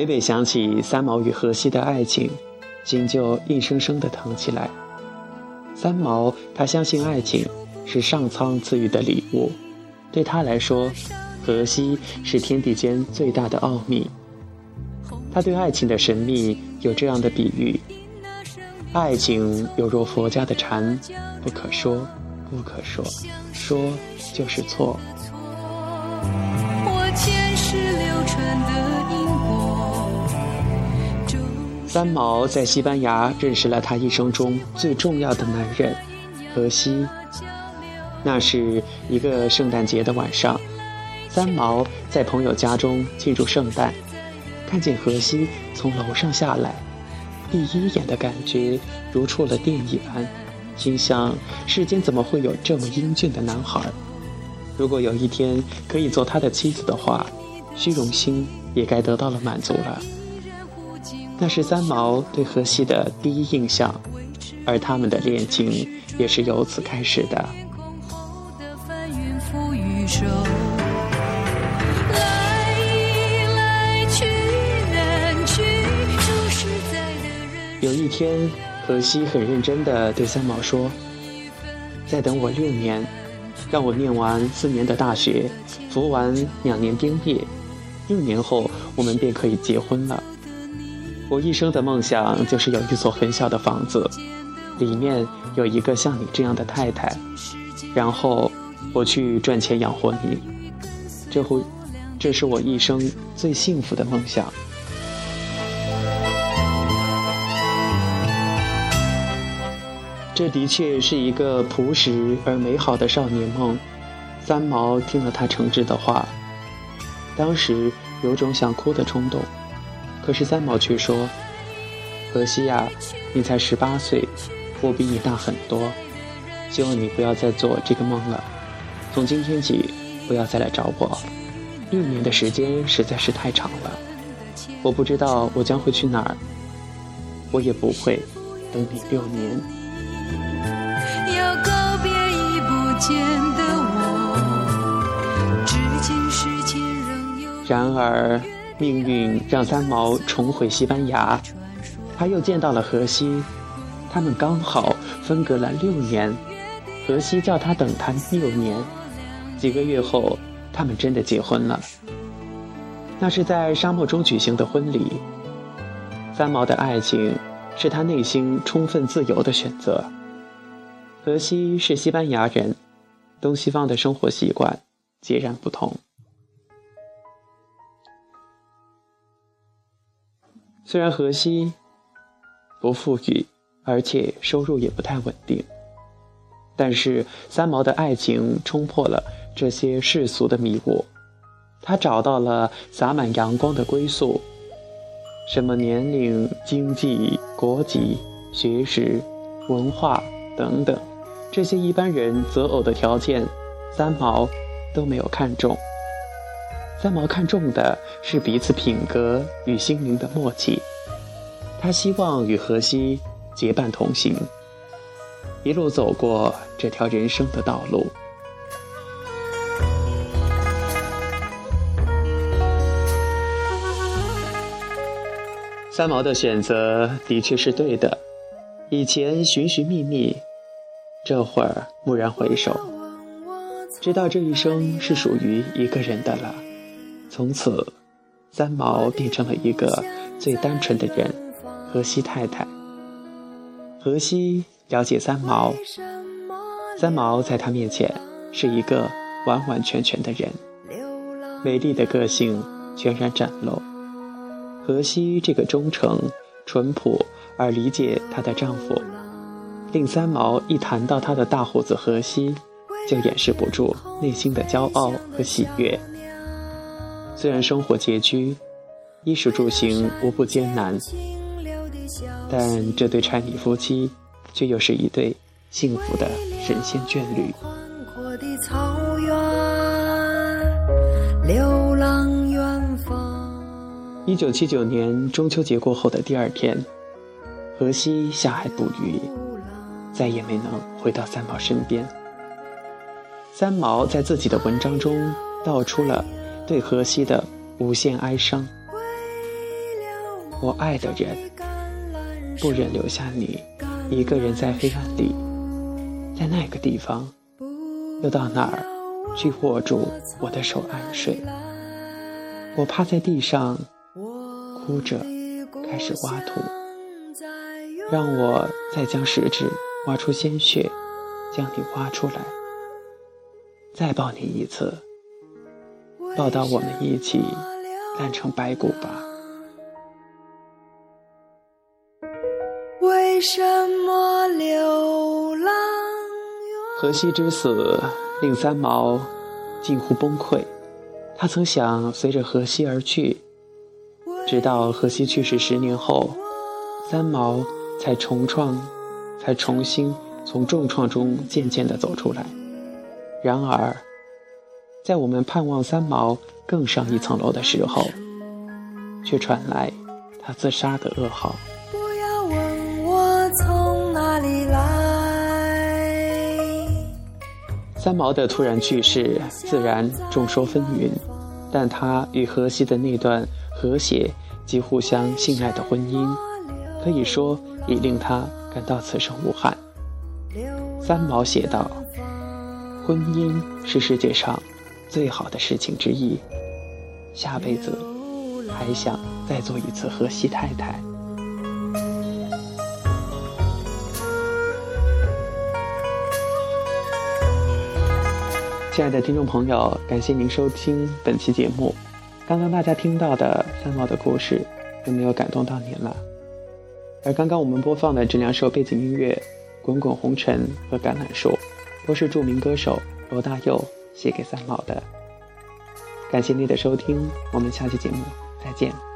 每每想起三毛与荷西的爱情，心就硬生生的疼起来。三毛，他相信爱情是上苍赐予的礼物，对他来说，荷西是天地间最大的奥秘。他对爱情的神秘有这样的比喻：爱情犹若佛家的禅，不可说，不可说，说就是错。三毛在西班牙认识了他一生中最重要的男人，荷西。那是一个圣诞节的晚上，三毛在朋友家中庆祝圣诞。看见荷西从楼上下来，第一眼的感觉如触了电一般，心想：世间怎么会有这么英俊的男孩？如果有一天可以做他的妻子的话，虚荣心也该得到了满足了。那是三毛对荷西的第一印象，而他们的恋情也是由此开始的。有一天，荷西很认真地对三毛说：“再等我六年，让我念完四年的大学，服完两年兵役，六年后我们便可以结婚了。我一生的梦想就是有一所很小的房子，里面有一个像你这样的太太，然后我去赚钱养活你。这会，这是我一生最幸福的梦想。”这的确是一个朴实而美好的少年梦。三毛听了他诚挚的话，当时有种想哭的冲动。可是三毛却说：“荷西呀，你才十八岁，我比你大很多。希望你不要再做这个梦了。从今天起，不要再来找我。六年的时间实在是太长了。我不知道我将会去哪儿，我也不会等你六年。”然而，命运让三毛重回西班牙，他又见到了荷西，他们刚好分隔了六年。荷西叫他等他六年，几个月后，他们真的结婚了。那是在沙漠中举行的婚礼。三毛的爱情是他内心充分自由的选择。荷西是西班牙人，东西方的生活习惯截然不同。虽然荷西不富裕，而且收入也不太稳定，但是三毛的爱情冲破了这些世俗的迷雾，他找到了洒满阳光的归宿。什么年龄、经济、国籍、学识、文化等等。这些一般人择偶的条件，三毛都没有看中。三毛看中的是彼此品格与心灵的默契。他希望与荷西结伴同行，一路走过这条人生的道路。三毛的选择的确是对的。以前寻寻觅觅。这会儿蓦然回首，知道这一生是属于一个人的了。从此，三毛变成了一个最单纯的人——荷西太太。荷西了解三毛，三毛在他面前是一个完完全全的人，美丽的个性全然展露。荷西这个忠诚、淳朴而理解她的丈夫。令三毛一谈到他的大胡子荷西，就掩饰不住内心的骄傲和喜悦。虽然生活拮据，衣食住行无不艰难，但这对柴米夫妻却又是一对幸福的神仙眷侣。一九七九年中秋节过后的第二天，荷西下海捕鱼。再也没能回到三毛身边。三毛在自己的文章中道出了对荷西的无限哀伤。我爱的人，不忍留下你一个人在黑暗里，在那个地方，又到哪儿去握住我的手安睡？我趴在地上，哭着开始挖土，让我再将食指挖出鲜血，将你挖出来，再抱你一次，抱到我们一起烂成白骨吧。为什么流浪？荷西之死令三毛近乎崩溃，他曾想随着荷西而去，直到荷西去世十年后，三毛才重创，才重新从重创中渐渐地走出来。然而，在我们盼望三毛更上一层楼的时候，却传来他自杀的噩耗。三毛的突然去世，自然众说纷纭，但他与荷西的那段和谐及互相信赖的婚姻，可以说已令他感到此生无憾。三毛写道：“婚姻是世界上最好的事情之一，下辈子还想再做一次荷西太太。”亲爱的听众朋友，感谢您收听本期节目。刚刚大家听到的三毛的故事，有没有感动到您了？而刚刚我们播放的这两首背景音乐《滚滚红尘》和《橄榄树》，都是著名歌手罗大佑写给三毛的。感谢您的收听，我们下期节目再见。